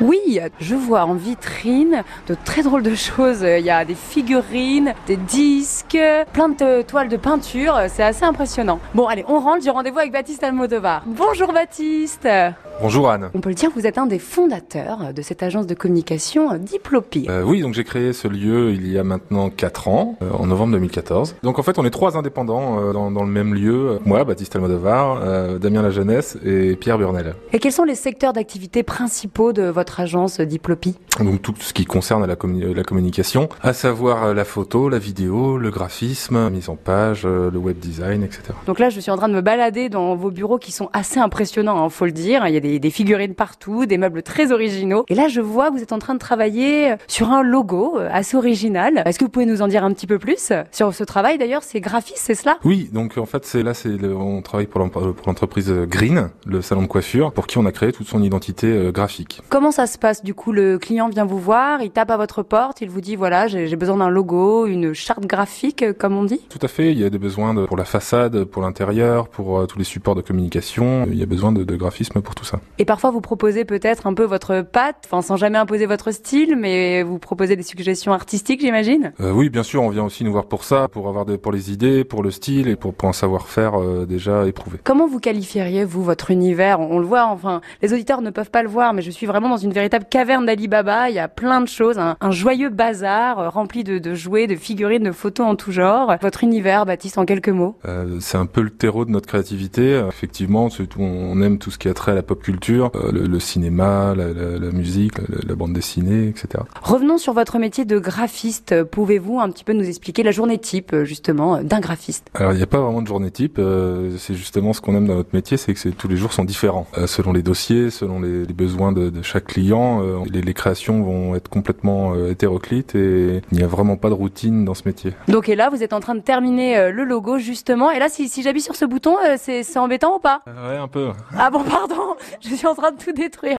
Oui, je vois en vitrine de très drôles de choses. Il y a des figurines, des disques, plein de toiles de peinture. C'est assez impressionnant. Bon, allez, on rentre. J'ai rendez-vous avec Baptiste Almodovar. Bonjour Baptiste. Bonjour Anne. On peut le dire, vous êtes un des fondateurs de cette agence de communication Diplopi. Euh, oui, donc j'ai créé ce lieu il y a maintenant 4 ans, euh, en novembre 2014. Donc en fait, on est trois indépendants euh, dans, dans, le même lieu. Moi, Baptiste Almodovar, euh, Damien La Jeunesse et Pierre Burnel. Et quels sont les secteurs d'activité principaux de votre agence Diplopi? Donc tout ce qui concerne la, communi la communication, à savoir la photo, la vidéo, le graphisme, la mise en page, le web design, etc. Donc là, je suis en train de me balader dans vos bureaux qui sont assez impressionnants, hein, faut le dire. Il y a des, des, figurines partout, des meubles très originaux. Et là, je vois que vous êtes en train de travailler sur un logo assez original. Est-ce que vous pouvez nous en dire un petit peu plus sur ce travail D'ailleurs, c'est graphiste, c'est cela? Oui, donc en fait, c'est là, c'est on travaille pour l'entreprise Green, le salon de coiffure, pour qui on a créé toute son identité graphique. Comment ça se passe? Du coup, le client vient vous voir, il tape à votre porte, il vous dit voilà, j'ai besoin d'un logo, une charte graphique, comme on dit? Tout à fait. Il y a des besoins de, pour la façade, pour l'intérieur, pour euh, tous les supports de communication. Il y a besoin de, de graphisme pour tout ça. Et parfois, vous proposez peut-être un peu votre patte, enfin sans jamais imposer votre style, mais vous proposez des suggestions artistiques, j'imagine? Euh, oui, bien sûr, on vient aussi nous voir pour ça, pour avoir des, pour les idées, pour le style et pour, pour un savoir-faire euh, déjà éprouvé. Comment vous qualifieriez vous votre univers? On le voit, enfin, les auditeurs ne peuvent pas le voir, mais je suis vraiment dans une véritable caverne d'Alibaba. Il y a plein de choses, un, un joyeux bazar euh, rempli de, de, jouets, de figurines, de photos en tout genre. Votre univers, Baptiste, en quelques mots? C'est un peu le terreau de notre créativité. Effectivement, on aime tout ce qui a trait à la pop culture, euh, le, le, cinéma, la, la, la musique, la, la, bande dessinée, etc. Revenons sur votre métier de graphiste. Pouvez-vous un petit peu nous expliquer la journée type, justement, d'un graphiste? Alors, il n'y a pas vraiment de journée type. Euh, c'est justement ce qu'on aime dans notre métier, c'est que tous les jours sont différents. Euh, selon les dossiers, selon les, les besoins de, de, chaque client, euh, les, les, créations vont être complètement hétéroclites et il n'y a vraiment pas de routine dans ce métier. Donc, et là, vous êtes en train de terminer le logo, justement. Et là, si, si j'appuie sur ce bouton, c'est embêtant ou pas? Ouais, un peu. Ah bon, pardon, je suis en train de tout détruire.